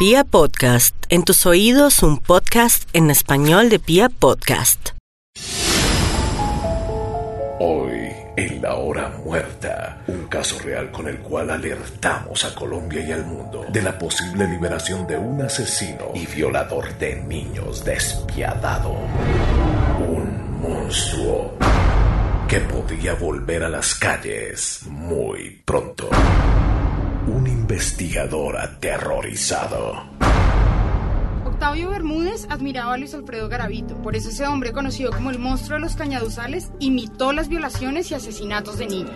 Pia Podcast, en tus oídos un podcast en español de Pia Podcast. Hoy, en la hora muerta, un caso real con el cual alertamos a Colombia y al mundo de la posible liberación de un asesino y violador de niños despiadado. Un monstruo que podía volver a las calles muy pronto. Un investigador aterrorizado. Octavio Bermúdez admiraba a Luis Alfredo Garavito, por eso ese hombre conocido como el monstruo de los cañaduzales imitó las violaciones y asesinatos de niños.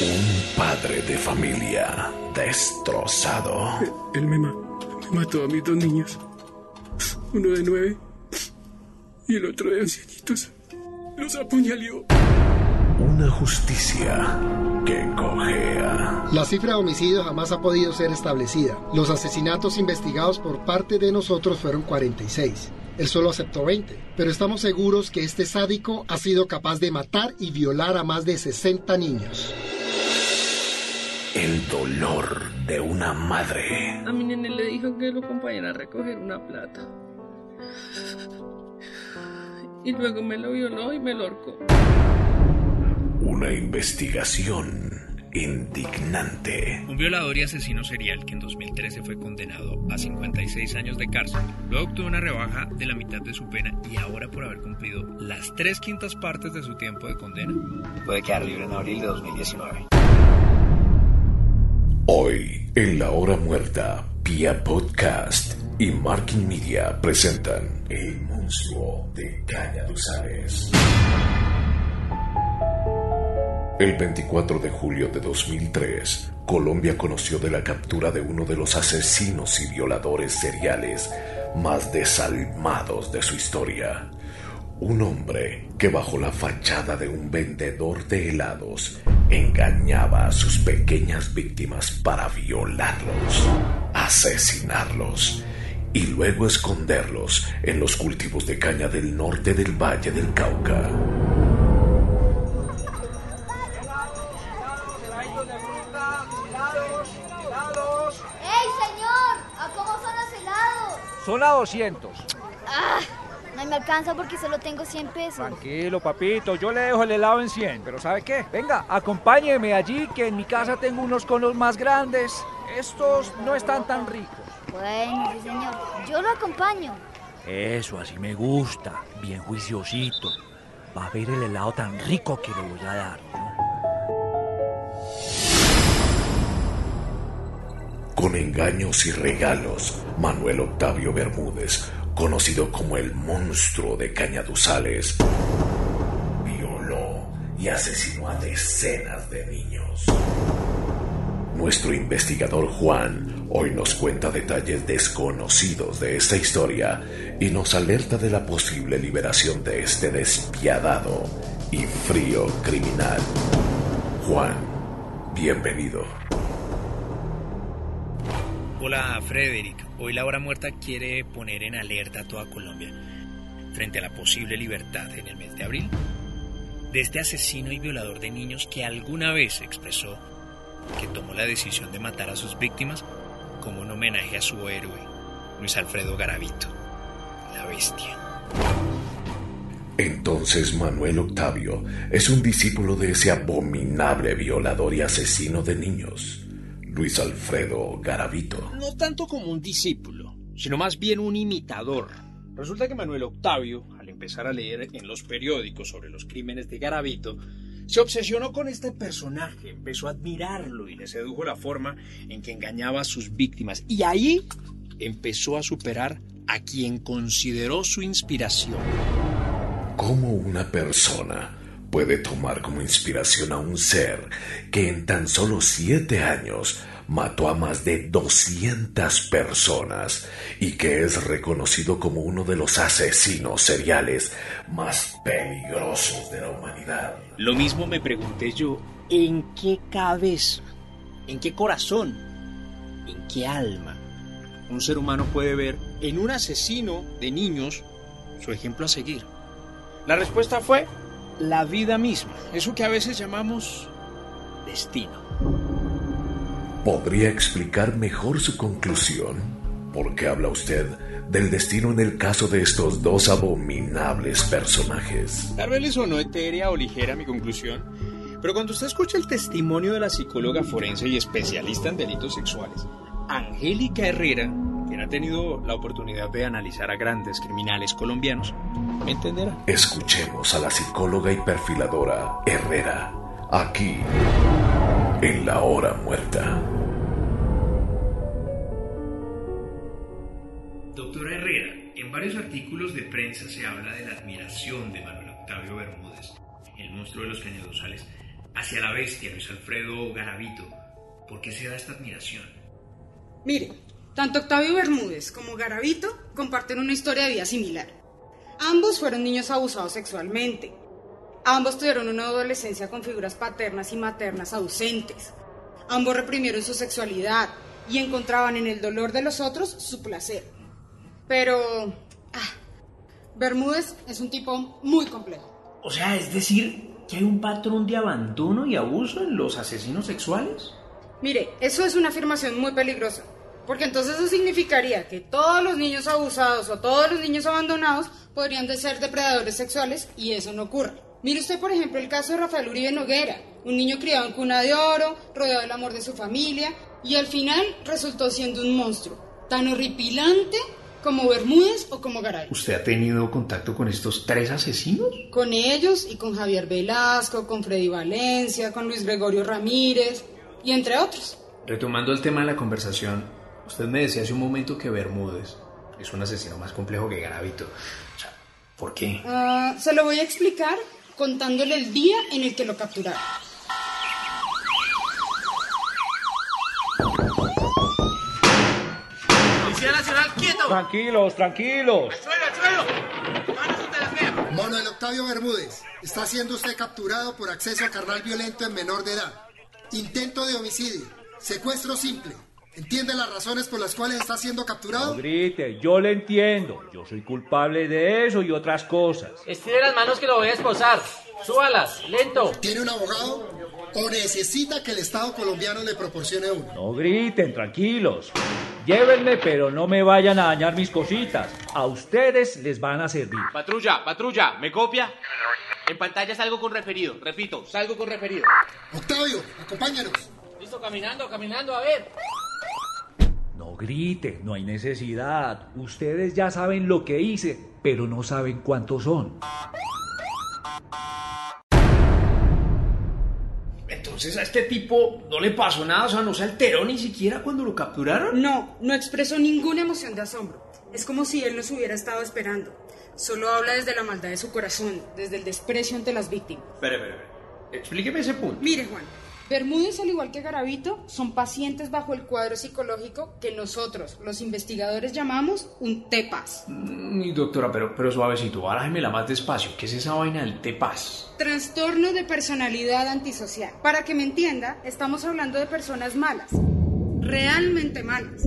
Un padre de familia destrozado. Él me, ma- me mató a mis dos niños. Uno de nueve y el otro de once añitos. Los apuñaló. Una justicia que cojea. La cifra de homicidios jamás ha podido ser establecida. Los asesinatos investigados por parte de nosotros fueron 46. Él solo aceptó 20, pero estamos seguros que este sádico ha sido capaz de matar y violar a más de 60 niños. El dolor de una madre. A mi nene le dijo que lo acompañara a recoger una plata. Y luego me lo violó y me lo ahorcó. Una investigación indignante. Un violador y asesino serial que en 2013 fue condenado a 56 años de cárcel. Luego obtuvo una rebaja de la mitad de su pena y ahora por haber cumplido las tres quintas partes de su tiempo de condena, puede quedar libre en abril de 2019. Hoy, en la hora muerta, Pia Podcast y Marking Media presentan El monstruo de Caña Duzales. El 24 de julio de 2003, Colombia conoció de la captura de uno de los asesinos y violadores seriales más desalmados de su historia. Un hombre que bajo la fachada de un vendedor de helados engañaba a sus pequeñas víctimas para violarlos, asesinarlos y luego esconderlos en los cultivos de caña del norte del Valle del Cauca. Helados? Son a 200. ¡Ah! No me alcanza porque solo tengo 100 pesos. Tranquilo, papito, yo le dejo el helado en 100. Pero ¿sabe qué? Venga, acompáñeme allí que en mi casa tengo unos conos más grandes. Estos no están tan ricos. Bueno, sí, señor. Yo lo acompaño. Eso, así me gusta. Bien juiciosito. Va a ver el helado tan rico que le voy a dar. ¿no? Con engaños y regalos, Manuel Octavio Bermúdez, conocido como el monstruo de Cañaduzales, violó y asesinó a decenas de niños. Nuestro investigador Juan hoy nos cuenta detalles desconocidos de esta historia y nos alerta de la posible liberación de este despiadado y frío criminal. Juan, bienvenido. Hola Frederick, hoy la hora muerta quiere poner en alerta a toda Colombia frente a la posible libertad en el mes de abril. De este asesino y violador de niños que alguna vez expresó que tomó la decisión de matar a sus víctimas como un homenaje a su héroe, Luis Alfredo Garavito, la bestia. Entonces Manuel Octavio es un discípulo de ese abominable violador y asesino de niños, Luis Alfredo Garavito. No tanto como un discípulo, sino más bien un imitador. Resulta que Manuel Octavio, al empezar a leer en los periódicos sobre los crímenes de Garavito, se obsesionó con este personaje, empezó a admirarlo y le sedujo la forma en que engañaba a sus víctimas. Y ahí empezó a superar a quien consideró su inspiración. ¿Cómo una persona puede tomar como inspiración a un ser que en tan solo siete años mató a más de 200 personas y que es reconocido como uno de los asesinos seriales más peligrosos de la humanidad? Lo mismo me pregunté yo, ¿en qué cabeza, en qué corazón, en qué alma un ser humano puede ver en un asesino de niños su ejemplo a seguir? La respuesta fue la vida misma, eso que a veces llamamos destino. ¿Podría explicar mejor su conclusión? ¿Por qué habla usted del destino en el caso de estos dos abominables personajes? Tal vez le sonó etérea o ligera mi conclusión, pero cuando usted escucha el testimonio de la psicóloga forense y especialista en delitos sexuales, Angélica Herrera, quien ha tenido la oportunidad de analizar a grandes criminales colombianos, me entenderá. Escuchemos a la psicóloga y perfiladora Herrera, aquí, en la hora muerta. Doctora Herrera, en varios artículos de prensa se habla de la admiración de Manuel Octavio Bermúdez, el monstruo de los cañadosales, hacia la bestia Luis Alfredo Garavito. ¿Por qué se da esta admiración? Mire, tanto Octavio Bermúdez como Garavito comparten una historia de vida similar. Ambos fueron niños abusados sexualmente. Ambos tuvieron una adolescencia con figuras paternas y maternas ausentes. Ambos reprimieron su sexualidad y encontraban en el dolor de los otros su placer. Pero... Ah, Bermúdez es un tipo muy complejo. O sea, es decir, que hay un patrón de abandono y abuso en los asesinos sexuales. Mire, eso es una afirmación muy peligrosa, porque entonces eso significaría que todos los niños abusados o todos los niños abandonados podrían de ser depredadores sexuales y eso no ocurre. Mire usted, por ejemplo, el caso de Rafael Uribe Noguera, un niño criado en cuna de oro, rodeado del amor de su familia, y al final resultó siendo un monstruo, tan horripilante como Bermúdez o como Garay. ¿Usted ha tenido contacto con estos tres asesinos? Con ellos y con Javier Velasco, con Freddy Valencia, con Luis Gregorio Ramírez y entre otros. Retomando el tema de la conversación, usted me decía hace un momento que Bermúdez es un asesino más complejo que Garavito. O sea, ¿por qué? Ah, se lo voy a explicar contándole el día en el que lo capturaron. Policía Nacional, quieto. Tranquilos, tranquilos. Suelo, suelo. Manos ante la jea. Manuel Octavio Bermúdez, está siendo usted capturado por acceso a carnal violento en menor de edad. Intento de homicidio. Secuestro simple. ¿Entiende las razones por las cuales está siendo capturado? No grite, yo le entiendo. Yo soy culpable de eso y otras cosas. Estire las manos que lo voy a esposar. Súbalas, lento. ¿Tiene un abogado? ¿O necesita que el Estado colombiano le proporcione uno? No griten, tranquilos. Llévenme, pero no me vayan a dañar mis cositas. A ustedes les van a servir. Patrulla, patrulla, ¿me copia? En pantalla salgo con referido. Repito, salgo con referido. Octavio, acompáñanos. Listo, caminando, caminando, a ver. No grite, no hay necesidad. Ustedes ya saben lo que hice, pero no saben cuántos son. Entonces a este tipo no le pasó nada, o sea, no se alteró ni siquiera cuando lo capturaron. No, no expresó ninguna emoción de asombro. Es como si él nos hubiera estado esperando. Solo habla desde la maldad de su corazón, desde el desprecio ante las víctimas. Espere, espere, espere. Explíqueme ese punto. Mire, Juan, Bermúdez, al igual que Garavito, son pacientes bajo el cuadro psicológico que nosotros, los investigadores, llamamos un TEPAS. Mm, doctora, pero, pero suavecito, bájemela más despacio. ¿Qué es esa vaina del TEPAS? Trastorno de personalidad antisocial. Para que me entienda, estamos hablando de personas malas. Realmente malas.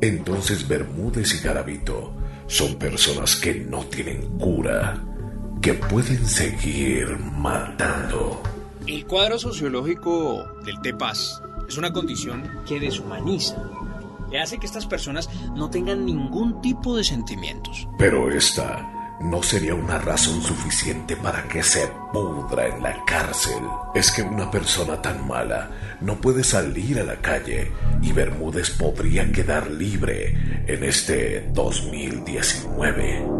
Entonces Bermúdez y Garavito son personas que no tienen cura, que pueden seguir matando. El cuadro sociológico del TEPAS es una condición que deshumaniza, que hace que estas personas no tengan ningún tipo de sentimientos. Pero esta no sería una razón suficiente para que se pudra en la cárcel. Es que una persona tan mala no puede salir a la calle y Bermúdez podría quedar libre en este 2019.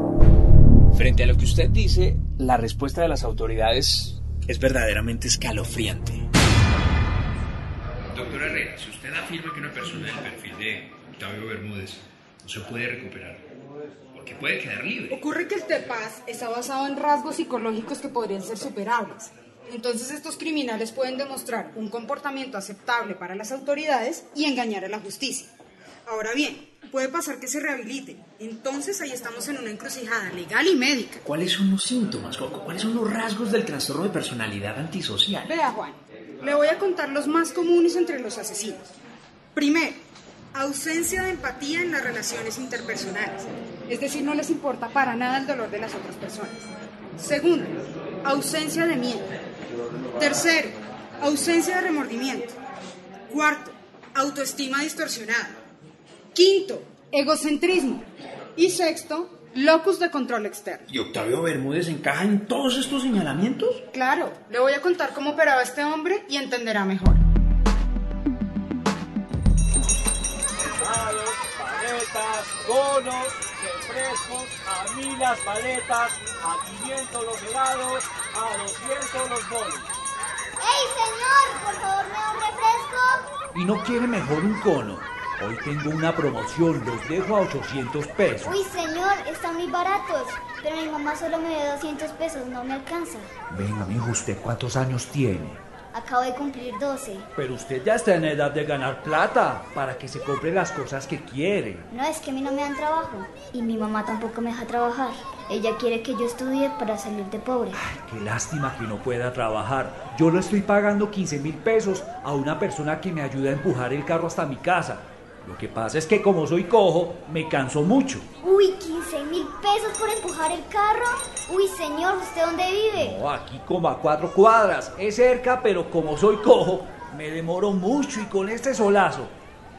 Frente a lo que usted dice, la respuesta de las autoridades es verdaderamente escalofriante. Doctor Herrera, si usted afirma que una persona del perfil de Octavio Bermúdez no se puede recuperar, porque puede quedar libre. Ocurre que el TEPAS está basado en rasgos psicológicos que podrían ser superables. Entonces estos criminales pueden demostrar un comportamiento aceptable para las autoridades y engañar a la justicia. Ahora bien, puede pasar que se rehabiliten. Entonces ahí estamos en una encrucijada legal y médica. ¿Cuáles son los síntomas? ¿Cuáles son los rasgos del trastorno de personalidad antisocial? Vea, Juan, le voy a contar los más comunes entre los asesinos. Primero, ausencia de empatía en las relaciones interpersonales. Es decir, no les importa para nada el dolor de las otras personas. Segundo, ausencia de miedo. Tercero, ausencia de remordimiento. Cuarto, autoestima distorsionada. Quinto, egocentrismo. Y sexto, locus de control externo. ¿Y Octavio Bermúdez encaja en todos estos señalamientos? Claro, le voy a contar cómo operaba este hombre y entenderá mejor. Helados, paletas, conos, refrescos, a mí las paletas, a 500 los helados, a 200 los bolos. ¡Ey, señor! Por favor, me da un refresco. ¿Y no quiere mejor un cono? Hoy tengo una promoción, los dejo a 800 pesos. Uy, señor, están muy baratos. Pero mi mamá solo me dio 200 pesos, no me alcanza. Venga, mijo, ¿usted cuántos años tiene? Acabo de cumplir 12. Pero usted ya está en edad de ganar plata para que se compre las cosas que quiere. No, es que a mí no me dan trabajo. Y mi mamá tampoco me deja trabajar. Ella quiere que yo estudie para salir de pobre. Qué lástima que no pueda trabajar. Yo le estoy pagando 15 mil pesos a una persona que me ayuda a empujar el carro hasta mi casa. Lo que pasa es que como soy cojo, me canso mucho. Uy, 15 mil pesos por empujar el carro. Uy, señor, ¿usted dónde vive? No, aquí como a cuatro cuadras. Es cerca, pero como soy cojo, me demoro mucho y con este solazo.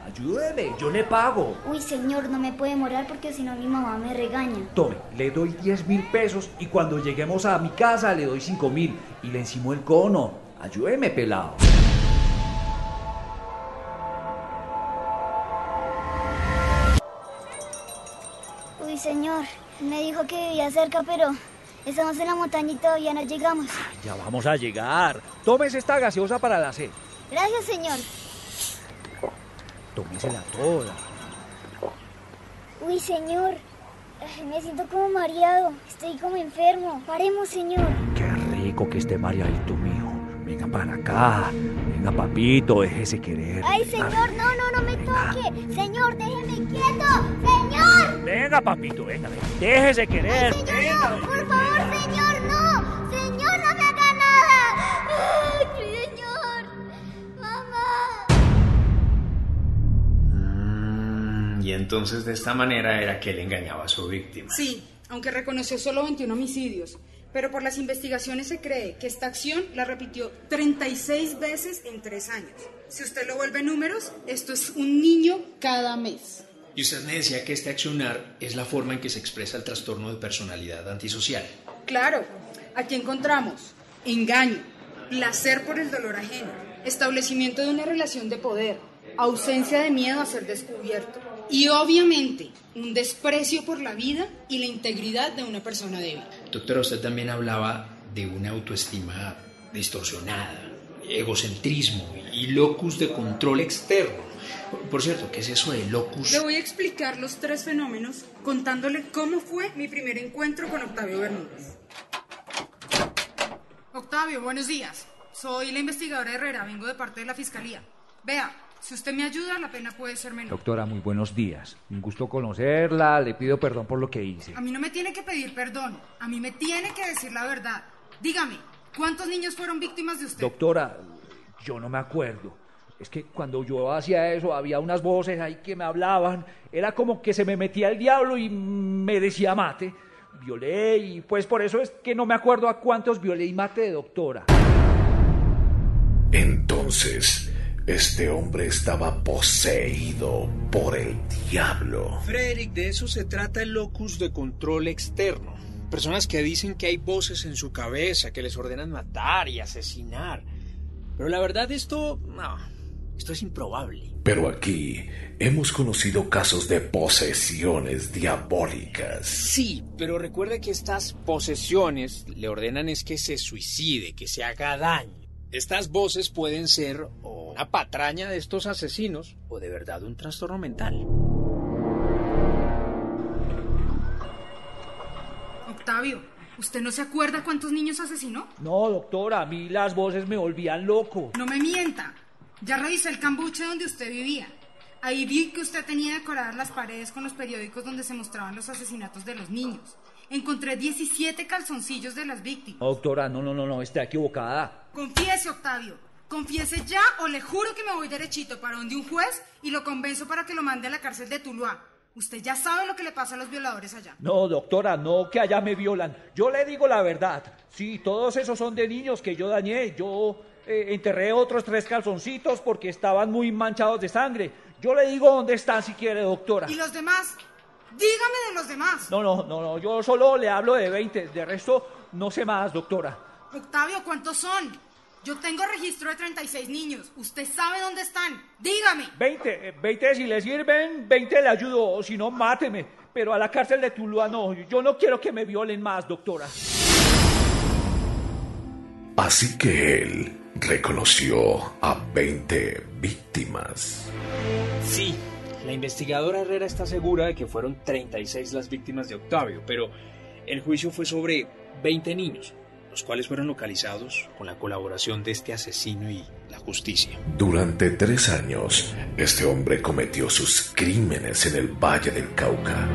Ayúdeme, yo le pago. Uy, señor, no me puede demorar porque si no mi mamá me regaña. Tome, le doy 10 mil pesos y cuando lleguemos a mi casa le doy 5 mil y le encimo el cono. Ayúdeme, pelado. Señor, me dijo que vivía cerca, pero estamos en la montaña y todavía no llegamos. Ya vamos a llegar. Tómese esta gaseosa para la sed. Gracias, señor. Tómesela toda. Uy, señor, me siento como mareado. Estoy como enfermo. Paremos, señor. Qué rico que esté mareadito, mijo. Venga para acá. Venga, papito, déjese querer. Ay, señor, no, no, no me toque. Señor, déjeme quieto. Señor. Venga, papito, venga, venga. Déjese querer. Señor, venga, no, por favor, señor, no. Señor, no me haga nada. Ay, señor. Mamá. Mm, y entonces de esta manera era que él engañaba a su víctima. Sí, aunque reconoció solo 21 homicidios. Pero por las investigaciones se cree que esta acción la repitió 36 veces en tres años. Si usted lo vuelve números, esto es un niño cada mes. Y usted me decía que este accionar es la forma en que se expresa el trastorno de personalidad antisocial. Claro, aquí encontramos engaño, placer por el dolor ajeno, establecimiento de una relación de poder, ausencia de miedo a ser descubierto y obviamente un desprecio por la vida y la integridad de una persona débil. Doctora, usted también hablaba de una autoestima distorsionada, egocentrismo y locus de control externo. Por cierto, ¿qué es eso de locus? Le voy a explicar los tres fenómenos contándole cómo fue mi primer encuentro con Octavio Bermúdez. Octavio, buenos días. Soy la investigadora Herrera, vengo de parte de la Fiscalía. Vea, si usted me ayuda, la pena puede ser menor. Doctora, muy buenos días. Un gusto conocerla. Le pido perdón por lo que hice. A mí no me tiene que pedir perdón, a mí me tiene que decir la verdad. Dígame, ¿cuántos niños fueron víctimas de usted? Doctora, yo no me acuerdo. Es que cuando yo hacía eso había unas voces ahí que me hablaban. Era como que se me metía el diablo y me decía mate. Violé y pues por eso es que no me acuerdo a cuántos violé y mate de doctora. Entonces, este hombre estaba poseído por el diablo. Frederick, de eso se trata el locus de control externo. Personas que dicen que hay voces en su cabeza que les ordenan matar y asesinar. Pero la verdad esto... no, esto es improbable. Pero aquí hemos conocido casos de posesiones diabólicas. Sí, pero recuerde que estas posesiones le ordenan es que se suicide, que se haga daño. Estas voces pueden ser o una patraña de estos asesinos o de verdad un trastorno mental. Octavio, ¿usted no se acuerda cuántos niños asesinó? No, doctora, a mí las voces me volvían loco. No me mienta. Ya revisé el cambuche donde usted vivía. Ahí vi que usted tenía decoradas las paredes con los periódicos donde se mostraban los asesinatos de los niños. Encontré 17 calzoncillos de las víctimas. Doctora, no, no, no, no, está equivocada. Confiese, Octavio. Confiese ya o le juro que me voy derechito para donde un juez y lo convenzo para que lo mande a la cárcel de Tuluá. Usted ya sabe lo que le pasa a los violadores allá. No, doctora, no, que allá me violan. Yo le digo la verdad. Sí, todos esos son de niños que yo dañé. Yo Eh, enterré otros tres calzoncitos porque estaban muy manchados de sangre. Yo le digo dónde están si quiere, doctora. ¿Y los demás? Dígame de los demás. No, no, no, no, yo solo le hablo de 20. De resto, no sé más, doctora. Octavio, ¿cuántos son? Yo tengo registro de 36 niños. Usted sabe dónde están. Dígame. 20, eh, 20 si le sirven, 20 le ayudo, o si no, máteme. Pero a la cárcel de Tuluá no, yo no quiero que me violen más, doctora. Así que él reconoció a 20 víctimas. Sí, la investigadora Herrera está segura de que fueron 36 las víctimas de Octavio, pero el juicio fue sobre 20 niños, los cuales fueron localizados con la colaboración de este asesino y la justicia. Durante tres años, este hombre cometió sus crímenes en el Valle del Cauca.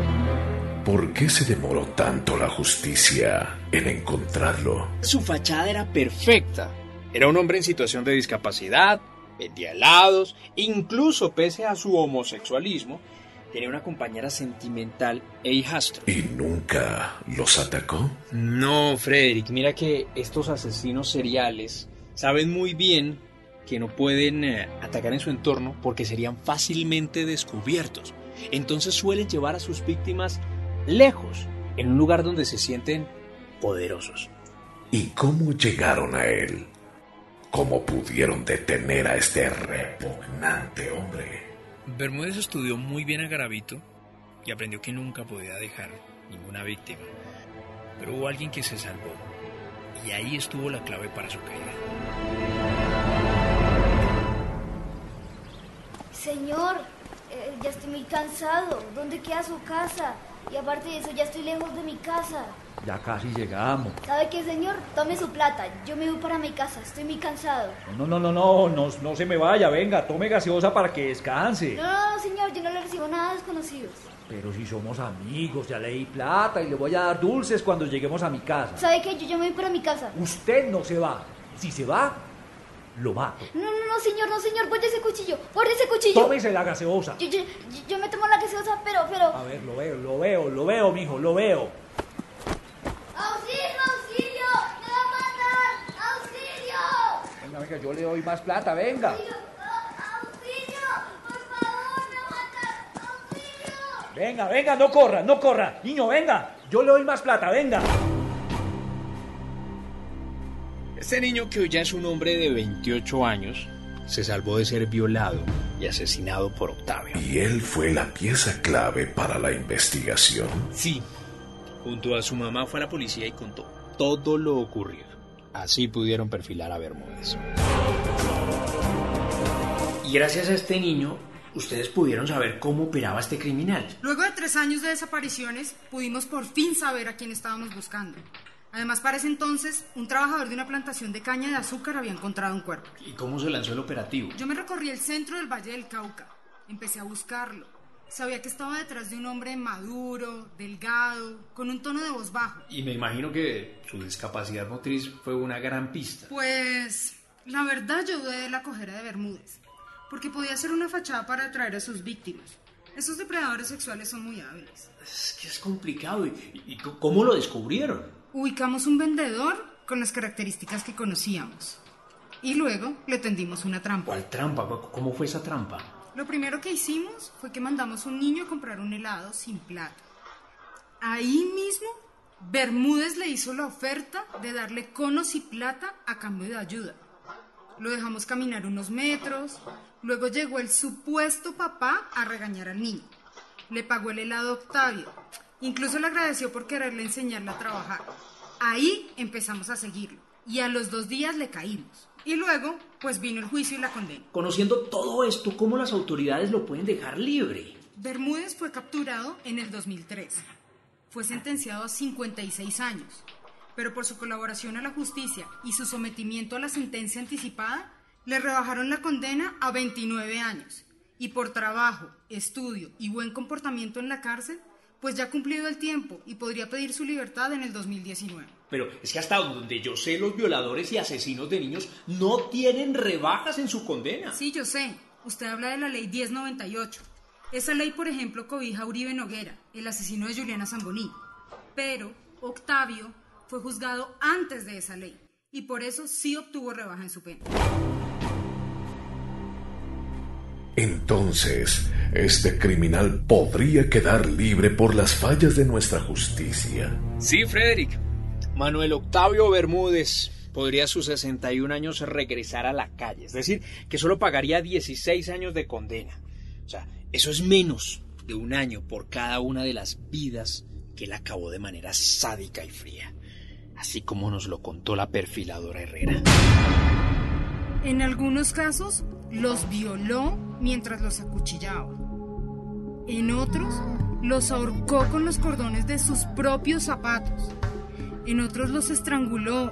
¿Por qué se demoró tanto la justicia en encontrarlo? Su fachada era perfecta. Era un hombre en situación de discapacidad, vendía helados, incluso pese a su homosexualismo, tenía una compañera sentimental e hijastro. ¿Y nunca los atacó? No, Frederick, mira que estos asesinos seriales saben muy bien que no pueden eh, atacar en su entorno porque serían fácilmente descubiertos. Entonces suelen llevar a sus víctimas lejos, en un lugar donde se sienten poderosos. ¿Y cómo llegaron a él? ¿Cómo pudieron detener a este repugnante hombre? Bermúdez estudió muy bien a Garavito y aprendió que nunca podía dejar ninguna víctima. Pero hubo alguien que se salvó y ahí estuvo la clave para su caída. Señor, eh, ya estoy muy cansado. ¿Dónde queda su casa? Y aparte de eso, ya estoy lejos de mi casa. Ya casi llegamos. ¿Sabe qué, señor? Tome su plata. Yo me voy para mi casa. Estoy muy cansado. No, no, no, no, no, no se me vaya. Venga, tome gaseosa para que descanse. No, no, no, señor. Yo no le recibo nada a desconocidos. Pero si somos amigos, ya le di plata y le voy a dar dulces cuando lleguemos a mi casa. ¿Sabe qué? Yo ya me voy para mi casa. Usted no se va. Si se va, lo mato. No, no, no, señor, no, señor. Guarde ese cuchillo. Guarde ese cuchillo. Tómese la gaseosa. Yo, yo, yo, me tomo la gaseosa, pero, pero... A ver, lo veo, lo veo, lo veo, mijo, lo veo. ¡Auxilio, auxilio! ¡Me va a matar! ¡Auxilio! Venga, venga, yo le doy más plata, venga. ¡Auxilio! ¡Por favor, me va a matar! ¡Auxilio! Venga, venga, no corra, no corra. Niño, venga, yo le doy más plata, venga. Este niño que hoy ya es un hombre de 28 años se salvó de ser violado y asesinado por Octavio. ¿Y él fue la pieza clave para la investigación? Sí. Junto a su mamá fue a la policía y contó todo lo ocurrido. Así pudieron perfilar a Bermúdez. Y gracias a este niño, ustedes pudieron saber cómo operaba este criminal. Luego de tres años de desapariciones, pudimos por fin saber a quién estábamos buscando. Además, para ese entonces, un trabajador de una plantación de caña de azúcar había encontrado un cuerpo. ¿Y cómo se lanzó el operativo? Yo me recorrí el centro del Valle del Cauca. Empecé a buscarlo. Sabía que estaba detrás de un hombre maduro, delgado, con un tono de voz bajo. Y me imagino que su discapacidad motriz fue una gran pista. Pues, la verdad yo dudé de la cojera de Bermúdez, porque podía ser una fachada para atraer a sus víctimas. Esos depredadores sexuales son muy hábiles. Es que es complicado. ¿Y, y cómo lo descubrieron? Ubicamos un vendedor con las características que conocíamos. Y luego le tendimos una trampa. ¿Cuál trampa? ¿Cómo fue esa trampa? Lo primero que hicimos fue que mandamos un niño a comprar un helado sin plata. Ahí mismo, Bermúdez le hizo la oferta de darle conos y plata a cambio de ayuda. Lo dejamos caminar unos metros, luego llegó el supuesto papá a regañar al niño. Le pagó el helado a Octavio, incluso le agradeció por quererle enseñarle a trabajar. Ahí empezamos a seguirlo y a los dos días le caímos. Y luego, pues vino el juicio y la condena. Conociendo todo esto, ¿cómo las autoridades lo pueden dejar libre? Bermúdez fue capturado en el 2003. Fue sentenciado a 56 años, pero por su colaboración a la justicia y su sometimiento a la sentencia anticipada, le rebajaron la condena a 29 años. Y por trabajo, estudio y buen comportamiento en la cárcel, pues ya ha cumplido el tiempo y podría pedir su libertad en el 2019. Pero es que hasta donde yo sé, los violadores y asesinos de niños no tienen rebajas en su condena. Sí, yo sé. Usted habla de la ley 1098. Esa ley, por ejemplo, cobija a Uribe Noguera, el asesino de Juliana Zamboní. Pero Octavio fue juzgado antes de esa ley y por eso sí obtuvo rebaja en su pena. Entonces, este criminal podría quedar libre por las fallas de nuestra justicia. Sí, Frederick. Manuel Octavio Bermúdez podría a sus 61 años regresar a la calle, es decir, que solo pagaría 16 años de condena. O sea, eso es menos de un año por cada una de las vidas que él acabó de manera sádica y fría, así como nos lo contó la perfiladora Herrera. En algunos casos, los violó mientras los acuchillaba. En otros, los ahorcó con los cordones de sus propios zapatos. En otros los estranguló,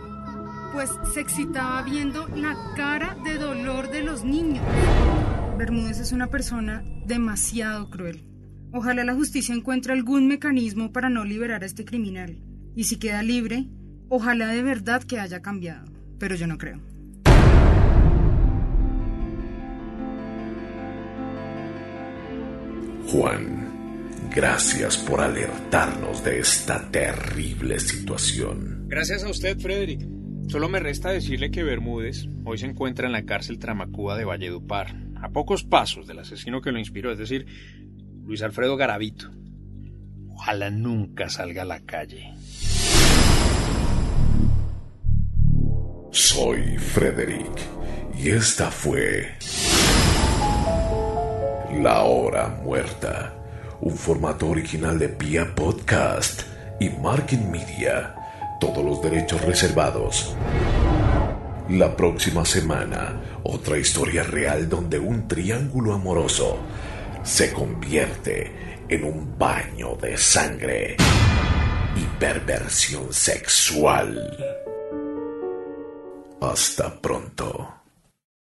pues se excitaba viendo la cara de dolor de los niños. Bermúdez es una persona demasiado cruel. Ojalá la justicia encuentre algún mecanismo para no liberar a este criminal. Y si queda libre, ojalá de verdad que haya cambiado. Pero yo no creo. Juan, gracias por alertarnos de esta terrible situación. Gracias a usted, Frederick. Solo me resta decirle que Bermúdez hoy se encuentra en la cárcel Tramacúa de Valledupar, a pocos pasos del asesino que lo inspiró, es decir, Luis Alfredo Garavito. Ojalá nunca salga a la calle. Soy Frederick y esta fue La Hora Muerta, un formato original de Pia Podcast y Marking Media. Todos los derechos reservados. La próxima semana, otra historia real donde un triángulo amoroso se convierte en un baño de sangre y perversión sexual. Hasta pronto.